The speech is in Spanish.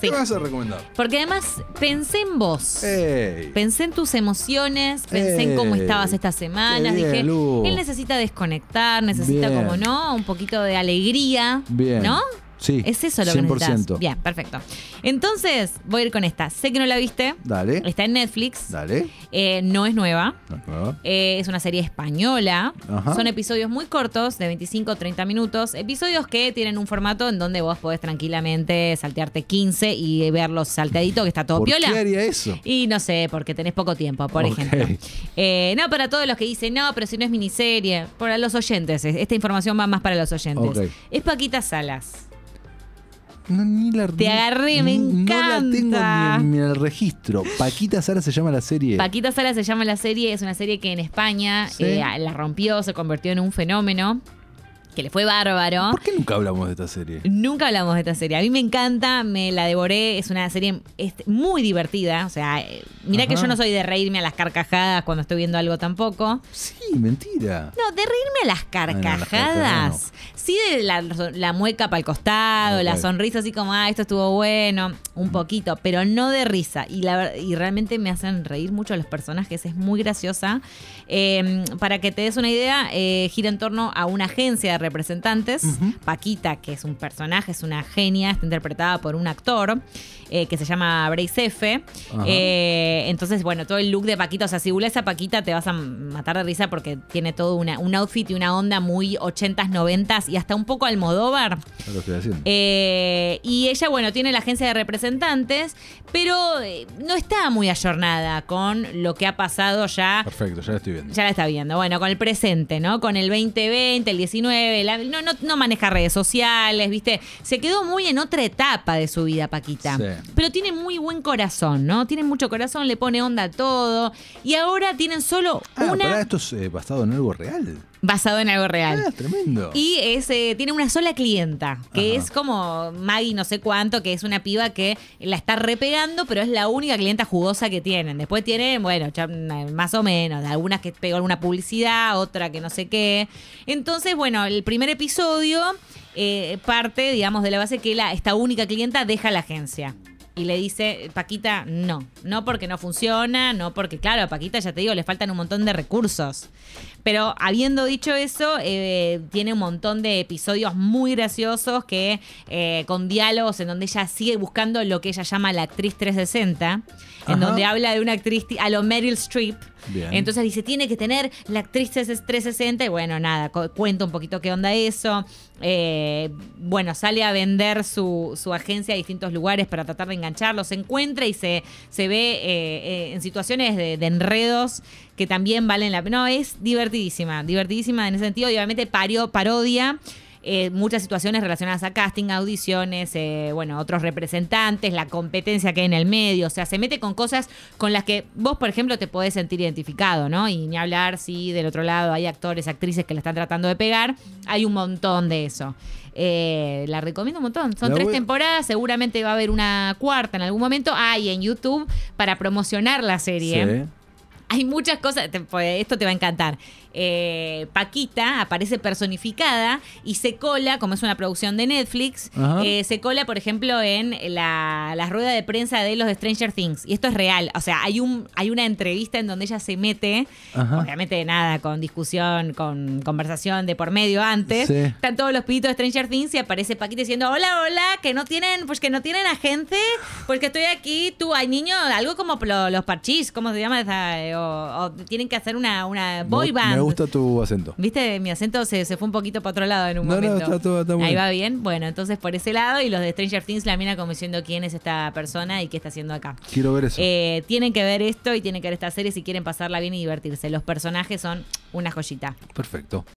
¿Qué Sí. vas a recomendar? Porque además pensé en vos. ¡Ey! Pensé en tus emociones, pensé en cómo estabas estas semanas. bien, Dije, Lu. él necesita desconectar, necesita Bien. como no, un poquito de alegría. Bien. ¿No? Sí. Es eso lo que 100%. necesitas. Bien, perfecto. Entonces, voy a ir con esta. Sé que no la viste. Dale. Está en Netflix. Dale. Eh, no es nueva. No, Eh, es una serie española. Ajá. Son episodios muy cortos, de 25 o 30 minutos. Episodios que tienen un formato en donde vos podés tranquilamente saltearte 15 y verlos salteadito, que está todo ¿Por piola. qué haría eso? Y no sé, porque tenés poco tiempo, por ejemplo. Eh, no, para todos los que dicen, no, pero si no es miniserie. Para los oyentes, es- esta información va más para los oyentes. Es Paquita Salas. No, ni la, Te agarré, me ni- No la tengo encanta. ni en, ni en el registro. Paquita Sara se llama la serie. Paquita Salas se llama la serie, es una serie que en España Sí. eh, la rompió, se convirtió en un fenómeno, que le fue bárbaro. ¿Por qué nunca hablamos de esta serie? Nunca hablamos de esta serie. A mí me encanta, me la devoré. Es una serie muy divertida. O sea, eh, mira que yo no soy de reírme a las carcajadas cuando estoy viendo algo tampoco. Sí, mentira. No, de reírme a las no, las carcajadas. Sí, de la, la mueca para el costado, la sonrisa así como, ah, esto estuvo bueno, un poquito, pero no de risa. Y, la, ver- y realmente me hacen reír mucho los personajes, es muy graciosa. Eh, para que te des una idea, eh, gira en torno a una agencia de representantes. Paquita, que es un personaje, es una genia, está interpretada por un actor eh, que se llama Brace F. Eh, entonces, bueno, todo el look de Paquita, o sea, si googleas a Paquita te vas a matar de risa porque tiene todo una, un outfit y una onda muy 80s, 90s y hasta un poco Almodóvar. Lo estoy haciendo. Eh, y ella, bueno, tiene la agencia de representantes, pero no está muy ayornada con lo que ha pasado ya. Perfecto, ya la estoy viendo. Ya la está viendo. Bueno, con el presente, ¿no? Con el 2020, el 19, la- no, no, no maneja redes sociales, ¿viste? Se quedó muy en otra etapa de su vida, Paquita. Sí. Pero tiene muy buen corazón, ¿no? Tiene mucho corazón, le pone onda a todo. Y ahora tienen solo Ah, una pará, esto es eh, basado en algo real. Basado en algo real. Ah, tremendo. Y es, eh, tiene una sola clienta, que Ajá. es como Maggie no sé cuánto, que es una piba que la está repegando, pero es la única clienta jugosa que tienen. Después tienen, bueno, mm, más o menos, algunas que pegó alguna publicidad, otra que no sé qué. Entonces, bueno, el primer episodio eh, parte, digamos, de la base que la, esta única clienta deja la agencia. Y le dice, Paquita, no. No porque no funciona, no porque, claro, a Paquita, ya te digo, le faltan un montón de recursos. Pero habiendo dicho eso, eh, tiene un montón de episodios muy graciosos que eh, con diálogos en donde ella sigue buscando lo que ella llama la actriz 360, en donde habla de una actriz a lo Meryl Streep. Bien. Entonces dice, tiene que tener la actriz 360 y bueno, nada, cu- cuenta un poquito qué onda eso. Eh, bueno, sale a vender su, su agencia a distintos lugares para tratar de engancharlos, se encuentra y se, se ve eh, eh, en situaciones de, de enredos que también valen la pena. No, es divertidísima, divertidísima en ese sentido y obviamente pario, parodia. eh, muchas situaciones relacionadas a casting, audiciones, eh, bueno, otros representantes, la competencia que hay en el medio, o sea, se mete con cosas con las que vos, por ejemplo, te podés sentir identificado, ¿no? Y ni hablar si del otro lado hay actores, actrices que la están tratando de pegar, hay un montón de eso. Eh, la recomiendo un montón. Son La tres voy- temporadas, seguramente va a haber una cuarta en algún momento. Ah, y en YouTube para promocionar la serie. Sí. Hay muchas cosas, te- pues, esto te va a encantar. Eh, Paquita aparece personificada y se cola, como es una producción de Netflix, eh, se cola, por ejemplo, en la, la rueda de prensa de los de Stranger Things. Y esto es real. O sea, hay, un, hay una entrevista en donde ella se mete, Ajá. obviamente nada, con discusión, con conversación de por medio antes. Sí. Están todos los pibitos de Stranger Things y aparece Paquita diciendo, hola, hola, que no tienen, pues que no tienen agente, pues que estoy aquí, tú, hay niños, algo como lo- los parchís, ¿cómo se llama? esa? O, o tienen que hacer una, una boy Me- band. Me gusta tu acento. ¿Viste? Mi acento se, se fue un poquito para otro lado en un No, no, momento. está todo- está Ahí va bien. Bueno, entonces por ese lado y los de Stranger Things la mina como diciendo quién es esta persona y qué está haciendo acá. Quiero ver eso. Eh, tienen que ver esto y tienen que ver esta serie si quieren pasarla bien y divertirse. Los personajes son una joyita. Perfecto.